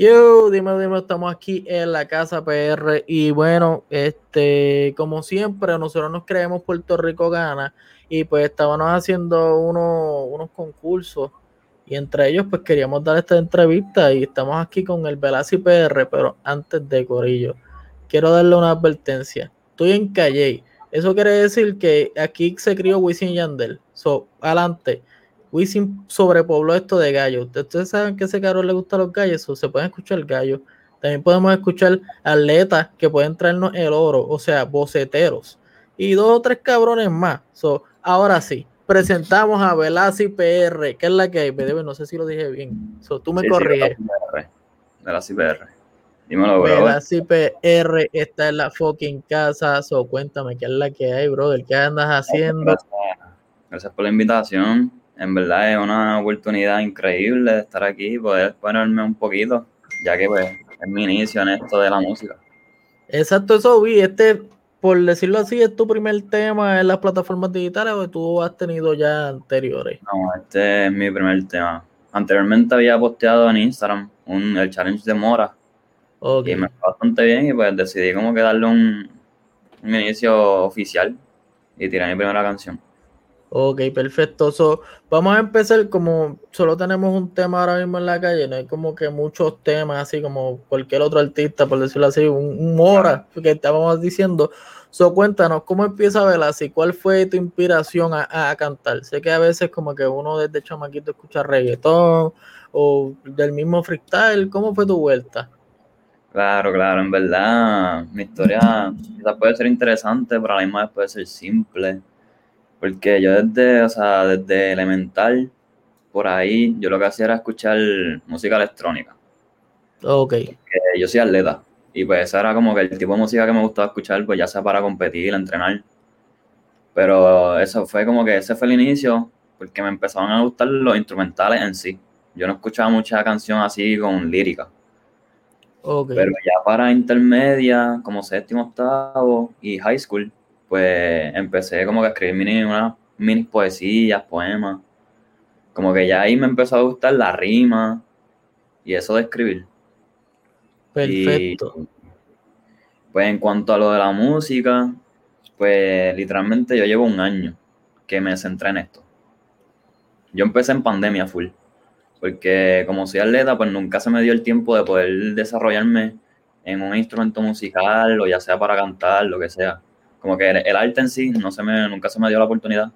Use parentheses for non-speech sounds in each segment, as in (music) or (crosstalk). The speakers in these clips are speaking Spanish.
Yo, dime, dime, estamos aquí en la casa PR y bueno, este, como siempre, nosotros nos creemos Puerto Rico gana y pues estábamos haciendo unos concursos y entre ellos pues queríamos dar esta entrevista y estamos aquí con el Velasi PR, pero antes de Corillo, quiero darle una advertencia. Estoy en Calle, eso quiere decir que aquí se crió Wisin Yandel. So, adelante Wisin sobrepobló esto de gallos. Ustedes saben que a ese caro le gustan los gallos, o se pueden escuchar gallos. También podemos escuchar atletas que pueden traernos el oro, o sea, boceteros. Y dos o tres cabrones más. So, ahora sí, presentamos a Velasi PR, que es la que hay. No sé si lo dije bien. So, tú me corriges. Velasi PR. Dímelo, bro. Velasi PR está en la fucking casa. So, cuéntame qué es la que hay, brother. ¿Qué andas haciendo? Gracias por la invitación en verdad es una oportunidad increíble de estar aquí y poder ponerme un poquito, ya que pues es mi inicio en esto de la música. Exacto, eso vi. Este, por decirlo así, es tu primer tema en las plataformas digitales o tú has tenido ya anteriores? No, este es mi primer tema. Anteriormente había posteado en Instagram un, el challenge de Mora. Y me fue bastante bien y pues decidí como que darle un, un inicio oficial y tirar mi primera canción. Ok, perfecto. So, vamos a empezar como solo tenemos un tema ahora mismo en la calle, no hay como que muchos temas, así como cualquier otro artista, por decirlo así, un, hora que estábamos diciendo. So, cuéntanos, ¿cómo empieza así? ¿Cuál fue tu inspiración a, cantar? Sé que a veces como que uno desde chamaquito escucha reggaetón o del mismo freestyle. ¿Cómo fue tu vuelta? Claro, claro, en verdad mi historia puede ser interesante, pero a la misma vez puede ser simple porque yo desde, o sea, desde elemental, por ahí, yo lo que hacía era escuchar música electrónica. Ok. yo soy atleta. Y pues ese era como que el tipo de música que me gustaba escuchar, pues ya sea para competir, entrenar. Pero eso fue como que ese fue el inicio, porque me empezaron a gustar los instrumentales en sí. Yo no escuchaba mucha canción así con lírica. Okay. Pero ya para intermedia, como séptimo, octavo y high school, pues empecé como que a escribir mini, unas mini poesías, poemas. Como que ya ahí me empezó a gustar la rima y eso de escribir. Perfecto. pues en cuanto a lo de la música, pues literalmente yo llevo un año que me centré en esto. Yo empecé en pandemia full, porque como soy atleta, pues nunca se me dio el tiempo de poder desarrollarme en un instrumento musical o ya sea para cantar, lo que sea. Como que el, arte en sí no se me, nunca se me dio la oportunidad.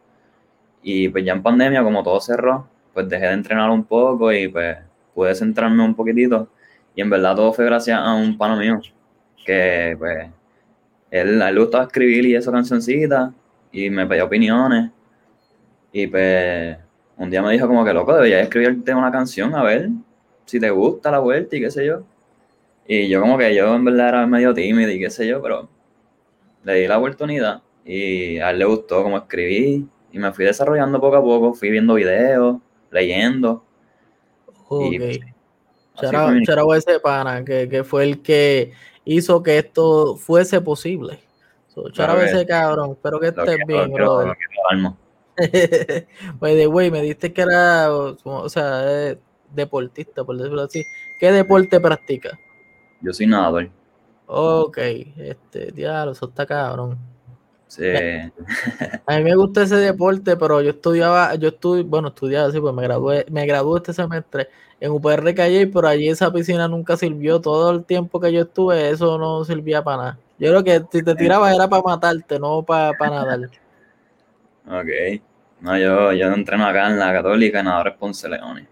Y pues ya en pandemia, como todo cerró, pues dejé de entrenar un poco y pues pude centrarme un poquitito. Y en verdad todo fue gracias a un pano mío, que pues él, a él le gustaba escribir y eso cancioncita y me pedía opiniones. Y pues un día me dijo como que loco, deberías escribirte una canción a ver si te gusta la vuelta y qué sé yo. Y yo como que yo en verdad era medio tímido y qué sé yo, pero le di la oportunidad y a él le gustó como escribí y me fui desarrollando poco a poco, fui viendo videos, leyendo. Ok. Charabo ese pana, que, que, fue el que hizo que esto fuese posible. So, ese cabrón, espero que estés bien, bro. Pues de güey, (laughs) me diste que era, o sea, deportista, por decirlo así. ¿Qué deporte practica? Yo soy nadador. Ok, este, diablo, eso está cabrón. Sí. A mí me gusta ese deporte, pero yo estudiaba, yo estudié, bueno, estudiaba así, pues me gradué, me gradué este semestre en UPR Calle, pero allí esa piscina nunca sirvió. Todo el tiempo que yo estuve, eso no servía para nada. Yo creo que si te tirabas era para matarte, no para, para nadar. Ok. No, yo, yo entreno acá en la Católica, en Ponce Leones.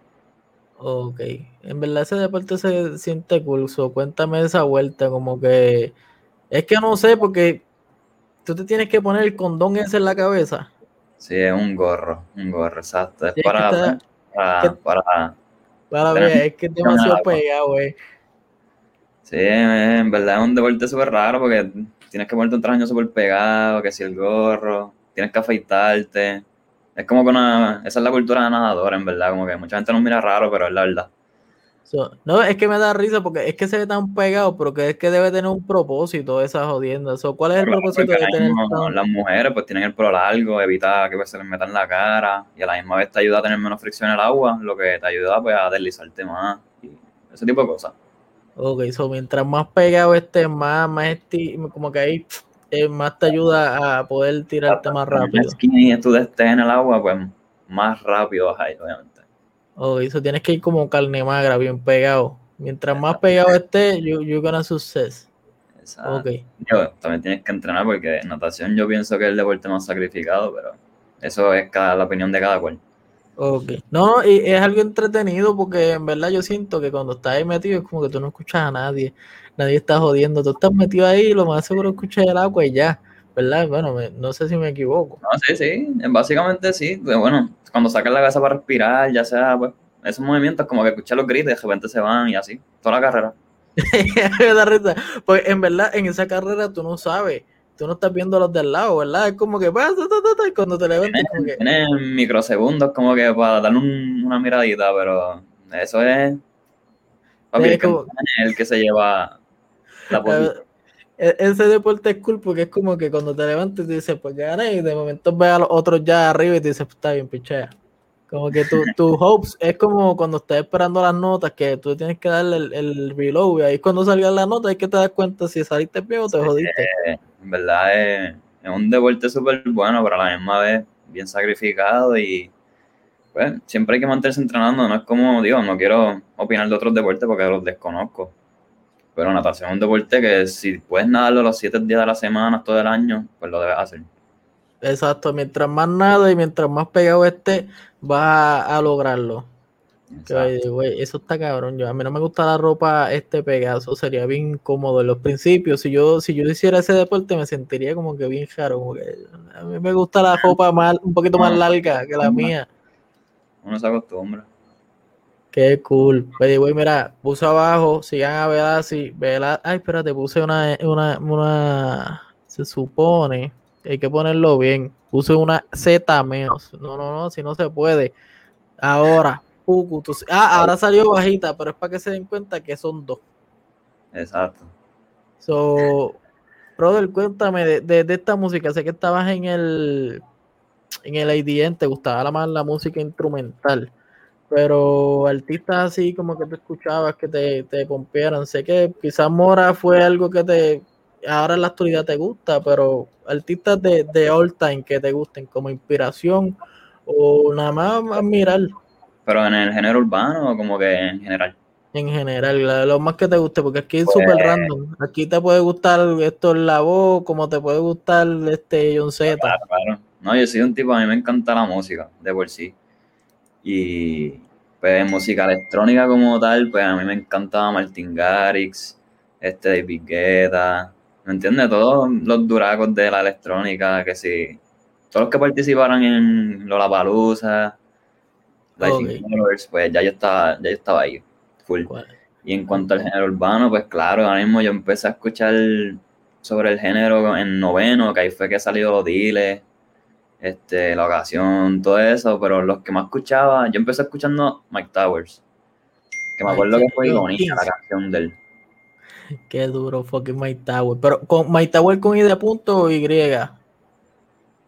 Ok, en verdad ese deporte se siente curso. Cuéntame esa vuelta, como que es que no sé, porque tú te tienes que poner el condón ese en la cabeza. Sí, es un gorro, un gorro, exacto. Es para, para, para, para, ver, es que es demasiado pegado, güey. Sí, en verdad es un deporte súper raro porque tienes que ponerte un traje súper pegado, que si el gorro, tienes que afeitarte. Es como que una, esa es la cultura de nadador, en verdad, como que mucha gente nos mira raro, pero es la verdad. no, es que me da risa porque es que se ve tan pegado, pero que es que debe tener un propósito esa jodienda. ¿Cuál es el propósito de tener Las mujeres pues tienen el pelo largo, evita que pues, se les meta en la cara y a la misma vez te ayuda a tener menos fricción en el agua, lo que te ayuda pues a deslizarte más y ese tipo de cosas. Ok, so mientras más pegado esté, más, más como que ahí eh, más te ayuda a poder tirarte más rápido. Si tú estés en el agua, pues más rápido vas ahí, obviamente. Ok, eso tienes que ir como carne magra, bien pegado. Mientras más pegado esté, you, you're gonna success. Exacto. Okay. Yo, también tienes que entrenar porque natación yo pienso que es el deporte más sacrificado, pero eso es cada, la opinión de cada cual. Ok. No, y es algo entretenido porque en verdad yo siento que cuando estás ahí metido es como que tú no escuchas a nadie, nadie está jodiendo, tú estás metido ahí y lo más seguro escuchas el agua y ya, ¿verdad? Bueno, no sé si me equivoco. No, sí, sí, básicamente sí. Bueno, cuando sacas la cabeza para respirar, ya sea, pues, esos movimientos como que escuchas los gritos y de repente se van y así, toda la carrera. (laughs) pues en verdad, en esa carrera tú no sabes tú no estás viendo a los del lado, ¿verdad? Es como que pasa, y cuando te levantas. Como que... microsegundos como que para dar una miradita, pero eso es. el que se lleva la (laughs) eh, posición. E-, ese deporte es cool porque es como que cuando te levantas y dices, pues ya gané, y de momento ves a los otros ya arriba y te dices, pues está bien, pichea. Como que tu, tu (laughs) hopes es como cuando estás esperando las notas, que tú tienes que darle el, el reload, y ahí cuando salga la nota hay que te das cuenta si saliste bien o te jodiste. En verdad es, un deporte súper bueno, pero a la misma vez bien sacrificado y pues siempre hay que mantenerse entrenando, no es como, digo, no quiero opinar de otros deportes porque los desconozco, pero natación es un deporte que si puedes nadarlo los siete días de la semana, todo el año, pues lo debes hacer. Exacto, mientras más nada y mientras más pegado esté, vas a, lograrlo. Eso está cabrón. Yo, a mí no me gusta la ropa este pegazo, sería bien cómodo en los principios. Si yo, si yo hiciera ese deporte, me sentiría como que bien caro. a mí me gusta la ropa más, un poquito más larga que la mía. Uno se acostumbra. Qué cool. Oye, güey, mira, puse abajo, sigan a ver así, Ay, espérate, puse una, una, una, se supone hay que ponerlo bien. Puse una Z menos. No, no, no, si no se puede. Ahora, ah, ahora salió bajita, pero es para que se den cuenta que son dos. Exacto. So, brother, cuéntame de, de, esta música. Sé que estabas en el en el IDN, te gustaba más la música instrumental, pero artistas así como que te escuchabas, que te, te pompearan. Sé que quizás Mora fue algo que te ahora en la actualidad te gusta, pero artistas de, de all time que te gusten como inspiración o nada más admirar. Pero en el género urbano o como que en general. En general, lo más que te guste, porque aquí es súper pues, random. Aquí te puede gustar esto la voz, como te puede gustar este John Z. Claro, claro. No, yo soy un tipo, a mí me encanta la música, de por sí. Y pues música electrónica como tal, pues a mí me encantaba Martin Garrix, este David Guetta, ¿Me entiendes? Todos los duracos de la electrónica, que sí. Todos los que participaron en Lollapalooza, Okay. pues ya yo estaba, ya yo estaba ahí, full. Y en cuanto al género urbano, pues claro, ahora mismo yo empecé a escuchar sobre el género en noveno, que ahí fue que salió los diles, este, la ocasión, todo eso, pero los que más escuchaba, yo empecé escuchando Mike Towers, que me acuerdo que fue bonita la canción del Qué duro, fucking My Tower. Pero con My Tower con I de punto o Y.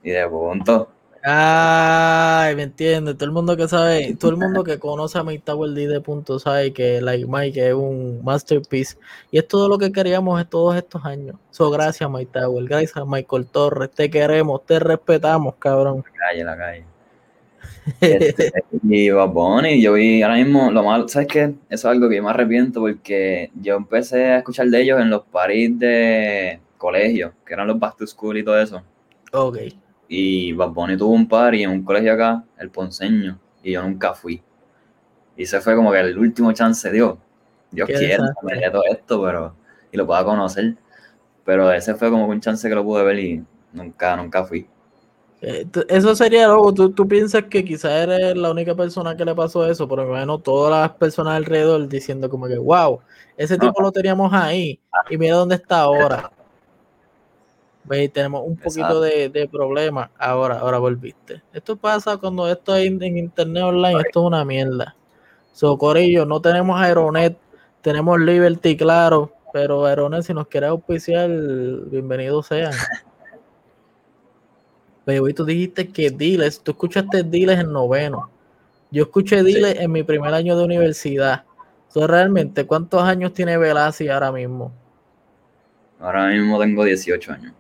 Y de punto. Ay, me entiende. Todo el mundo que sabe, todo el mundo que conoce a I de punto sabe que Like Mike es un masterpiece. Y es todo lo que queríamos todos estos años. So, gracias, My Tower. Gracias a Michael Torres. Te queremos, te respetamos, cabrón. La calle, la calle. Este, y Bob yo vi ahora mismo, lo malo, ¿sabes qué? Eso es algo que yo me arrepiento porque yo empecé a escuchar de ellos en los paris de colegio, que eran los Back to School y todo eso. Ok. Y Bad Bunny tuvo un party en un colegio acá, el Ponceño, y yo nunca fui. Y ese fue como que el último chance, Dios, Dios quiera, me todo esto, pero, y lo pueda conocer. Pero ese fue como un chance que lo pude ver y nunca, nunca fui. Eh, eso sería algo, ¿Tú, tú piensas que quizás eres la única persona que le pasó eso, pero bueno, todas las personas alrededor diciendo como que, wow, ese tipo lo teníamos ahí y mira dónde está ahora. ¿Veis? Tenemos un poquito de, de problema. Ahora, ahora volviste. Esto pasa cuando esto es en internet online, esto es una mierda. Socorillo, no tenemos Aeronet, tenemos Liberty, claro, pero Aeronet, si nos quiere auspiciar, bienvenidos sean. (laughs) Pero tú dijiste que Diles, tú escuchaste Diles en noveno. Yo escuché Diles en mi primer año de universidad. So, realmente, ¿cuántos años tiene Velasi ahora mismo? Ahora mismo tengo 18 años.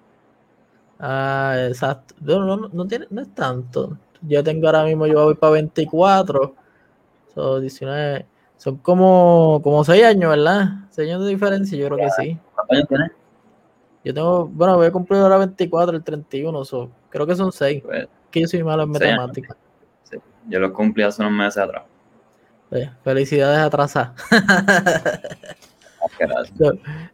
Ah, exacto. No, no, no, tiene, no es tanto. Yo tengo ahora mismo, yo voy para 24. Son 19. Son como, como 6 años, ¿verdad? 6 años de diferencia, yo creo que sí. ¿Cuántos años tienes? Yo tengo, bueno, voy a cumplir ahora 24, el 31, so, creo que son 6. Pues, que yo soy malo en matemáticas. Sí. Yo lo cumplí hace unos meses atrás. Pues, felicidades atrasadas. (laughs)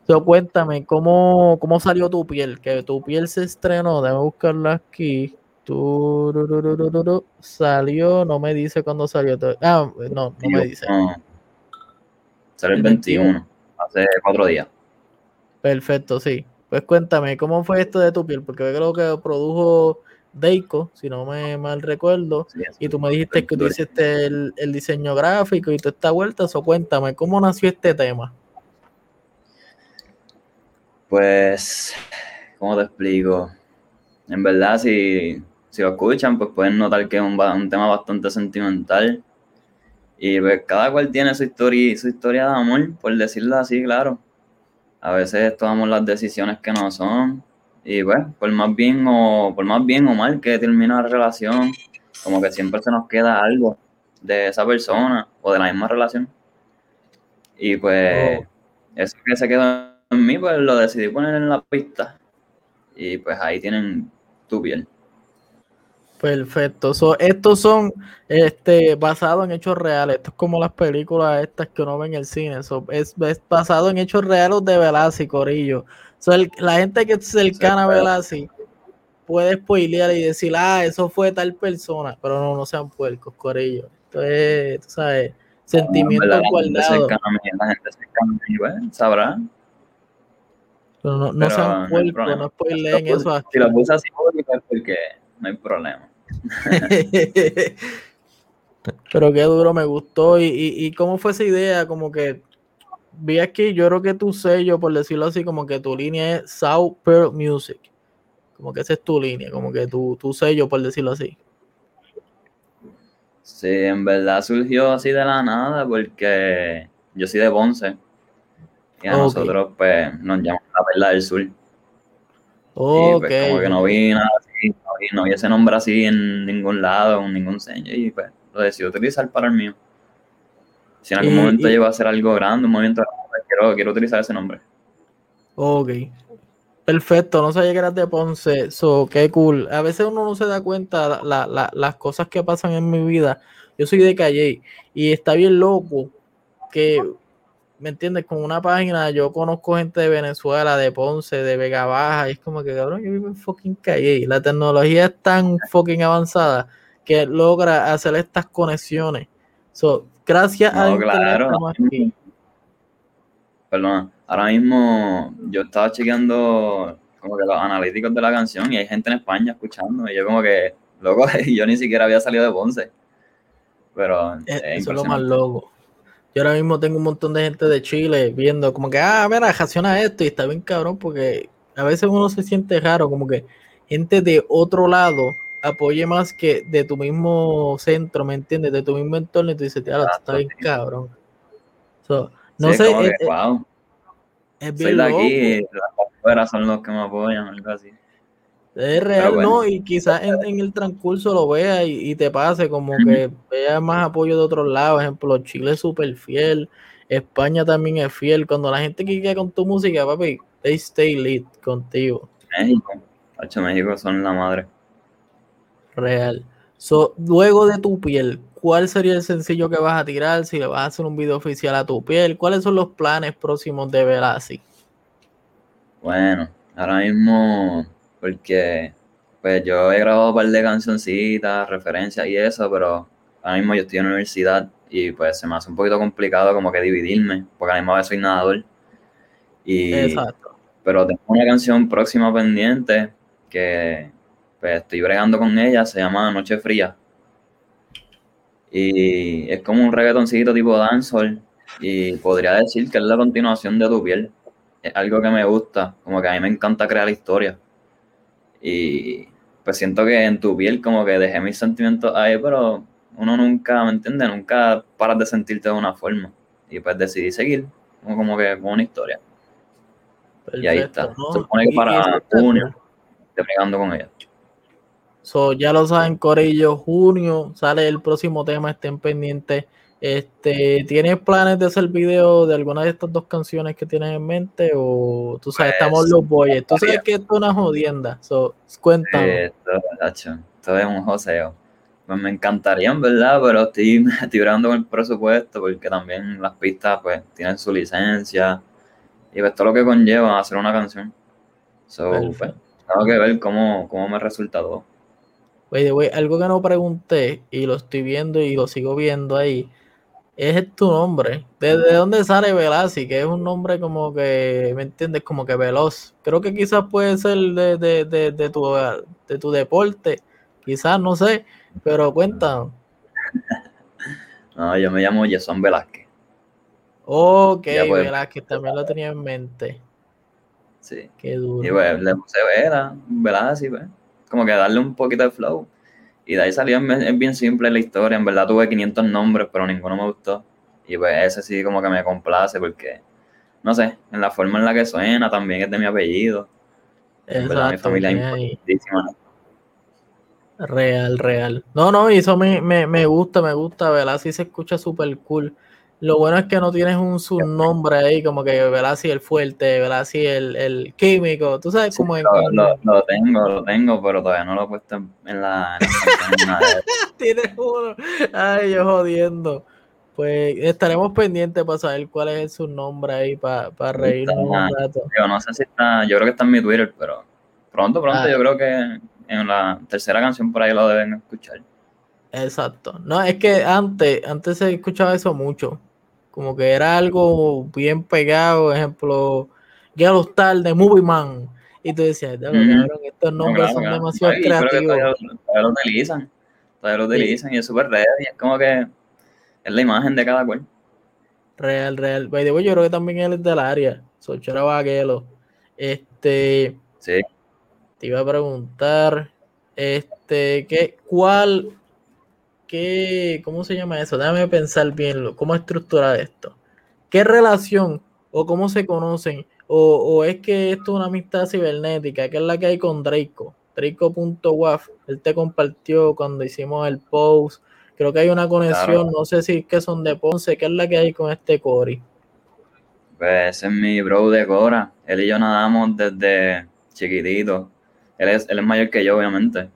so, cuéntame, ¿cómo, ¿cómo salió tu piel? Que tu piel se estrenó, déjame buscarla aquí. salió, no me dice cuándo salió. Ah, no, no me dice. Salió el 21, hace cuatro días. Perfecto, sí. Pues cuéntame, ¿cómo fue esto de tu piel? Porque creo que produjo Deiko, si no me mal recuerdo, y tú me dijiste que tú hiciste el, el, diseño gráfico y toda esta vuelta, eso cuéntame, ¿cómo nació este tema? Pues, ¿cómo te explico? En verdad, si, si lo escuchan, pues pueden notar que es un, un tema bastante sentimental. Y pues cada cual tiene su historia, su historia de amor, por decirlo así, claro. A veces tomamos las decisiones que no son. Y pues, por más bien o por más bien o mal que termina la relación, como que siempre se nos queda algo de esa persona o de la misma relación. Y pues, oh. eso que se quedó en mí, pues lo decidí poner en la pista. Y pues ahí tienen tu piel. Perfecto. estos son este, basados en hechos reales. Esto es como las películas estas que uno ve en el cine. es, basado en hechos reales de Velázquez, Corillo. la gente que es cercana a Velázquez puede spoilear y decir, ah, eso fue tal persona. Pero no, no sean puercos, Corillo. Esto es, tú sabes, sentimiento guardado. La gente cercana a mí, bueno, sabrá. Pero no, no sean puercos, no, spoileen eso aquí. Si lo puse así, es porque no hay problema. (laughs) Pero qué duro, me gustó. ¿Y, y, cómo fue esa idea? Como que vi aquí, yo creo que tu sello, por decirlo así, como que tu línea es South Pearl Music. Como que esa es tu línea, como que tu, tu sello, por decirlo así. Sí, en verdad surgió así de la nada, porque yo soy de Ponce. Y a nosotros, pues, nos llamamos la Perla del Sur. Okay. Y pues, como que no vi nada así, no vi, ese nombre así en ningún lado, en ningún sello, y pues lo decidí utilizar para el mío. Si en algún momento llego a hacer algo grande, un movimiento grande, quiero, quiero utilizar ese nombre. Ok. Perfecto, no sabía que eras de Ponce, so, qué cool. A veces uno no se da cuenta la, la, las cosas que pasan en mi vida. Yo soy de Calle y está bien loco que ¿me entiendes? Con una página yo conozco gente de Venezuela, de Ponce, de Vega Baja, y es como que, cabrón, yo vivo en fucking calle. La tecnología es tan fucking avanzada que logra hacer estas conexiones. So, gracias a claro. Perdón, ahora mismo yo estaba chequeando como que los analíticos de la canción y hay gente en España escuchando y yo como que, loco, (laughs) yo ni siquiera había salido de Ponce. Pero eh, eso es lo más loco. Yo ahora mismo tengo un montón de gente de Chile viendo como que, ah, mira, reacciona esto y está bien cabrón porque a veces uno se siente raro, como que gente de otro lado apoye más que de tu mismo centro, ¿me entiendes? De tu mismo entorno y tú dices, tío, está bien cabrón. no sé. Es, wow. es bien Soy de aquí las son los que me apoyan, algo así. Es real, ¿no? Y quizás en, el transcurso lo veas y, te pase como que veas más apoyo de otros lados. Ejemplo, Chile es súper fiel, España también es fiel. Cuando la gente quiere con tu música, papi, they stay lit contigo. México, Hacho México son la madre. Real. So, luego de tu piel, ¿cuál sería el sencillo que vas a tirar? Si le vas a hacer un video oficial a tu piel, ¿cuáles son los planes próximos de Velasi? Bueno, ahora mismo porque pues yo he grabado un par de cancioncitas, referencias y eso, pero ahora mismo yo estoy en la universidad y pues se me hace un poquito complicado como que dividirme, porque a la misma vez soy nadador. Y, Exacto. Pero tengo una canción próxima pendiente que pues estoy bregando con ella, se llama Noche Fría. Y es como un reggaetoncito tipo dancehall y podría decir que es la continuación de Tu Piel. Es algo que me gusta, como que a mí me encanta crear historias. Y pues siento que en tu piel como que dejé mis sentimientos ahí, pero uno nunca, ¿me entiendes? Nunca paras de sentirte de una forma. Y pues decidí seguir, como, como que con una historia. y ahí está. Se supone que para junio estoy brigando con ella. So, ya lo saben, Corillo, junio sale el próximo tema, estén pendientes. Este, ¿Tienes planes de hacer video de alguna de estas dos canciones que tienes en mente? O tú sabes, pues, estamos los boys. Tú sabes que esto es una jodienda. So, cuéntame. esto, esto, es un joseo. Pues me encantaría, en verdad, pero estoy, (laughs) estoy con el presupuesto porque también las pistas pues tienen su licencia y pues todo lo que conlleva hacer una canción. So, pues, tengo que ver cómo, cómo me resulta todo. Oye, algo que no pregunté y lo estoy viendo y lo sigo viendo ahí es tu nombre. ¿Desde dónde sale Velasi? Que es un nombre como que, ¿me entiendes? Como que veloz. Creo que quizás puede ser de, de, de, tu, de tu deporte. Quizás, no sé. Pero cuéntanos. (laughs) No, yo me llamo Jason Velázquez. Ok, pues, Velázquez, también lo tenía en mente. Sí. Qué duro. Y pues le puse Vela, Velázquez, pues. Como que darle un poquito de flow. Y de ahí salió, es bien simple la historia. En verdad tuve 500 nombres, pero ninguno me gustó. Y pues ese sí como que me complace porque, no sé, en la forma en la que suena también es de mi apellido. Exacto, mi familia es importantísima. Real, real. No, no, y eso me, me, me gusta, me gusta, ¿verdad? Sí se escucha súper cool. Lo bueno es que no tienes un subnombre ahí, como que Velasi el fuerte, Velasi el, el químico. Tú sabes cómo es. Lo, lo, tengo, lo tengo, pero todavía no lo he puesto en, la. (laughs) tienes uno. Ay, yo jodiendo. Pues estaremos pendientes para saber cuál es su nombre ahí, para, para reírnos un rato. Yo no sé si está, yo creo que está en mi Twitter, pero pronto, pronto, ah. yo creo que en la tercera canción por ahí lo deben escuchar. Exacto. No, es que antes, antes se escuchaba eso mucho como que era algo bien pegado, ejemplo, Yellow Star de Movie Man. Y tú decías, estos nombres son demasiado creativos. Todavía, lo utilizan, todavía lo utilizan y es súper real y es como que es la imagen de cada cual. Real, real. By yo creo que también él es del área. Sochera Vaquelo. Este. Sí. Te iba a preguntar. Este, ¿qué, ¿cuál ¿qué, ¿cómo se llama eso? Déjame pensar bien cómo estructurar esto. ¿Qué relación o cómo se conocen? O, es que esto es una amistad cibernética, que es la que hay con Draco. Draco.waf, él te compartió cuando hicimos el post. Creo que hay una conexión, no sé si es que son de Ponce, ¿qué es la que hay con este Cory? Pues ese es mi bro de Cora. Él y yo nadamos desde chiquitito. Él es, él es mayor que yo, obviamente.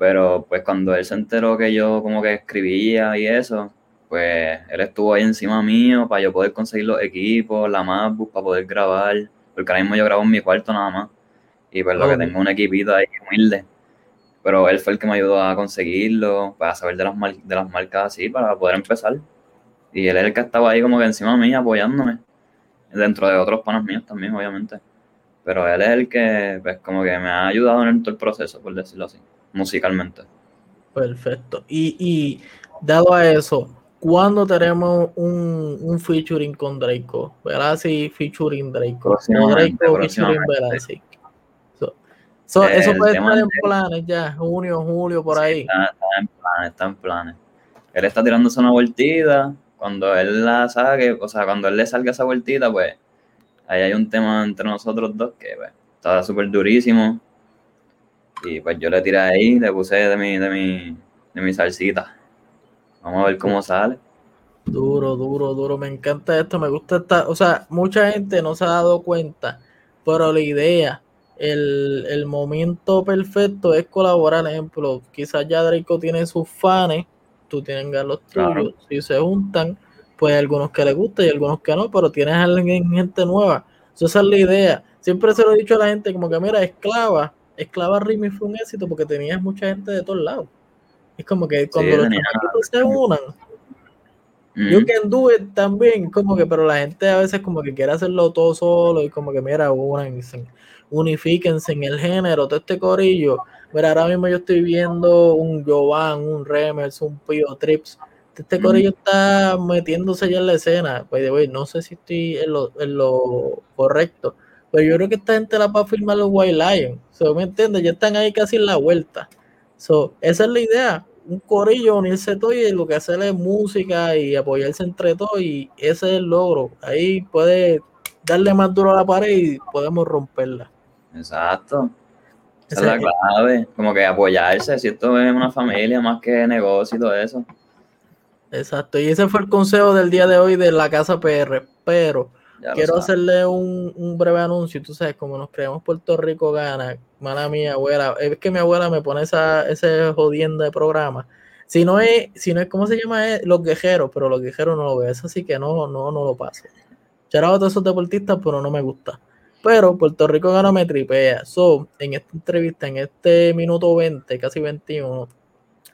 Pero pues cuando él se enteró que yo como que escribía y eso, pues él estuvo ahí encima mío para yo poder conseguir los equipos, la MacBook para poder grabar, porque ahora mismo yo grabo en mi cuarto nada más. Y pues lo que tengo un equipito ahí humilde. Pero él fue el que me ayudó a conseguirlo, para saber de las, de las marcas así, para poder empezar. Y él es el que estaba ahí como que encima mí apoyándome. Dentro de otros panos míos también, obviamente. Pero él es el que, pues, como que me ha ayudado en todo el proceso, por decirlo así musicalmente. Perfecto. Y, y dado a eso, ¿cuándo tenemos un, un featuring con Draco? Velasi featuring Draco. No Draco featuring Velasi. So, eso puede estar en planes ya, junio, julio, por ahí. Está, en planes, está en planes. Él está tirándose una vueltita. Cuando él la saque, o sea, cuando él le salga esa vueltita, pues ahí hay un tema entre nosotros dos que pues, está súper durísimo. Y pues yo le tiré ahí, le puse de mi, de mi, de mi salsita. Vamos a ver cómo sale. Duro, duro, duro. Me encanta esto, me gusta esta. O sea, mucha gente no se ha dado cuenta, pero la idea, el, el momento perfecto es colaborar. Ejemplo, quizás ya Draco tiene sus fans, tú tienes los tuyos. Si se juntan, pues algunos que les gusta y algunos que no, pero tienes a alguien, gente nueva. esa es la idea. Siempre se lo he dicho a la gente, como que mira, esclava Esclava Rimi fue un éxito porque tenías mucha gente de todos lados. Es como que cuando los chamaquitos se unan, yo que anduve también, como que, pero la gente a veces como que quiere hacerlo todo solo y como que mira, unifíquense, unifíquense en el género, todo este corillo. Mira, ahora mismo yo estoy viendo un Jovan, un Remers, un Pio Trips. Este corillo está metiéndose ya en la escena. Pues, no sé si estoy en lo, en lo correcto pero yo creo que esta gente la va a firmar los White Lions. So, ¿Me entiendes? Ya están ahí casi en la vuelta. So, esa es la idea. un corillo, unirse todo y lo que hacer es música y apoyarse entre todos y ese es el logro. Ahí puede darle más duro a la pared y podemos romperla. Exacto. Esa es la clave, como que apoyarse, si esto es una familia más que negocio y todo eso. Exacto, y ese fue el consejo del día de hoy de la Casa PR, pero quiero hacerle un, breve anuncio, tú sabes, como nos creemos Puerto Rico gana, mala mía, abuela, es que mi abuela me pone esa, ese jodiendo de programa. Si no es, si no es, ¿cómo se llama? los quejeros, pero los quejeros no lo veo, eso sí que no, no, no lo paso. Charado a todos esos deportistas, pero no me gusta. Pero Puerto Rico gana me tripea. So, en esta entrevista, en este minuto 20, casi 21,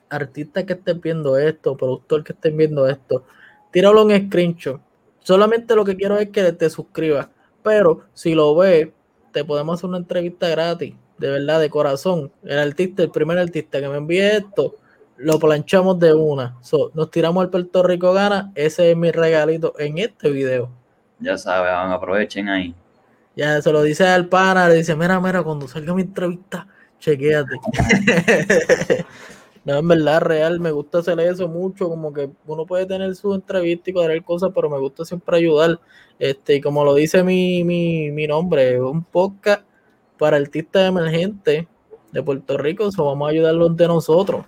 artista que estén viendo esto, productor que estén viendo esto, tíralo en screenshot. Solamente lo que quiero es que te suscribas. Pero si lo ves, te podemos hacer una entrevista gratis, de verdad, de corazón. El artista, el primer artista que me envíe esto, lo planchamos de una. So, nos tiramos al Puerto Rico gana. Ese es mi regalito en este video. Ya saben, aprovechen ahí. Ya se lo dice al pana, le dice, mira, mira, cuando salga mi entrevista, chequéate. (laughs) no, en verdad, real, me gusta hacer eso mucho, como que uno puede tener su entrevista y cuadrar cosas, pero me gusta siempre ayudar. Este, y como lo dice mi, mi, mi nombre, un podcast para artistas emergentes de Puerto Rico, so vamos a ayudarlos de nosotros.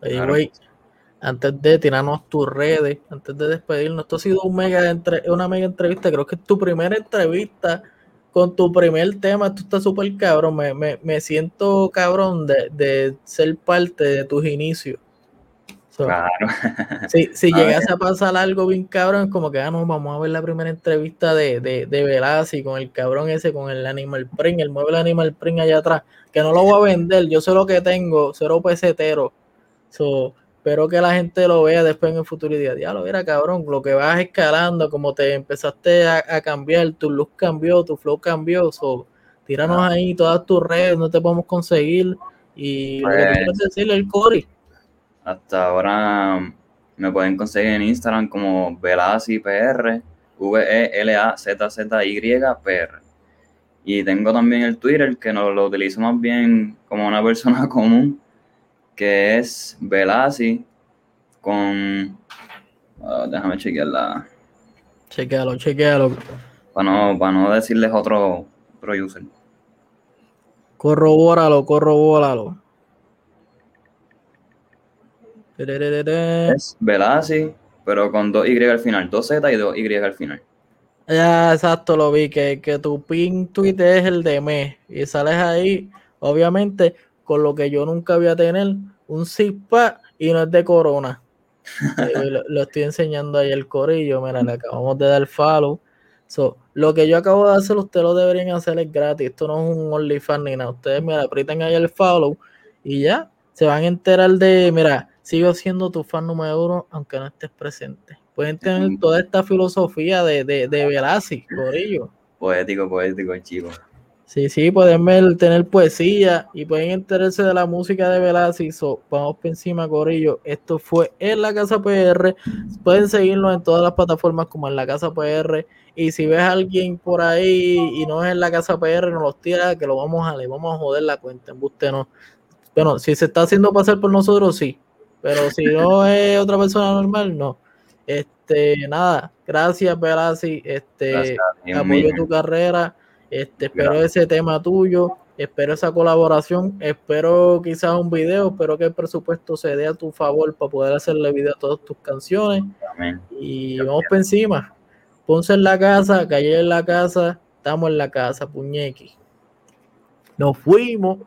Ahí, antes de tirarnos tus redes, antes de despedirnos, esto ha sido un mega entre, una mega entrevista, creo que es tu primera entrevista con tu primer tema, tú estás súper cabrón, me, me, siento cabrón de, de, ser parte de tus inicios. claro. (laughs) si si (laughs) a llegase a pasar algo bien cabrón, es como que ah, no, vamos a ver la primera entrevista de, de, de Velazzi con el cabrón ese, con el Animal Print, el mueble Animal Print allá atrás, que no lo voy a vender, yo sé lo que tengo, cero pesetero. So, espero que la gente lo vea después en el futuro y diga, diablo, mira cabrón, lo que vas escalando, como te empezaste a, cambiar, tu luz cambió, tu flow cambió, so, tíranos ahí todas tus redes, no te podemos conseguir y lo que quieres pues, decirle el Cory. Hasta ahora me pueden conseguir en Instagram como Velazzi PR, V-E-L-A-Z-Z-Y-PR. Y tengo también el Twitter, que no lo utilizo más bien como una persona (laughs) común, que es Velasi con. Ah, déjame chequearla. Chequealo, chequealo. Para no, para no decirles otro, otro user. Corrobóralo, corrobóralo. Es Velasi, pero con dos Y al final, dos Z y dos Y al final. Ya, exacto, lo vi, que, que tu pin tweet es el de mes y sales ahí, obviamente, con lo que yo nunca voy a tener, un zippa y no es de corona. (laughs) Eh, lo, estoy enseñando ahí el corillo, mira, le acabamos de dar follow. So, lo que yo acabo de hacer, ustedes lo deberían hacer es gratis. Esto no es un OnlyFans ni nada. Ustedes, mira, aprieten ahí el follow y ya se van a enterar de, mira, sigo siendo tu fan número uno, aunque no estés presente. Pueden tener toda esta filosofía de, de, de Velázquez, corillo. Poético, poético, chico. Sí, sí, pueden tener poesía y pueden enterarse de la música de Velázquez. vamos por encima, Corillo. Esto fue en la Casa PR. Pueden seguirnos en todas las plataformas como en la Casa PR. Y si ves a alguien por ahí y no es en la Casa PR, nos los tira, que lo vamos a le vamos a joder la cuenta. Embuste no. Bueno, si se está haciendo pasar por nosotros, sí. Pero si no es otra persona normal, no. Este, nada, gracias, Velázquez. Este, apoyo tu carrera este, espero ese tema tuyo, espero esa colaboración, espero quizás un video, espero que el presupuesto se dé a tu favor para poder hacerle video a todas tus canciones. Y vamos por encima. Ponce en la casa, calle en la casa, estamos en la casa, puñequi. Nos fuimos.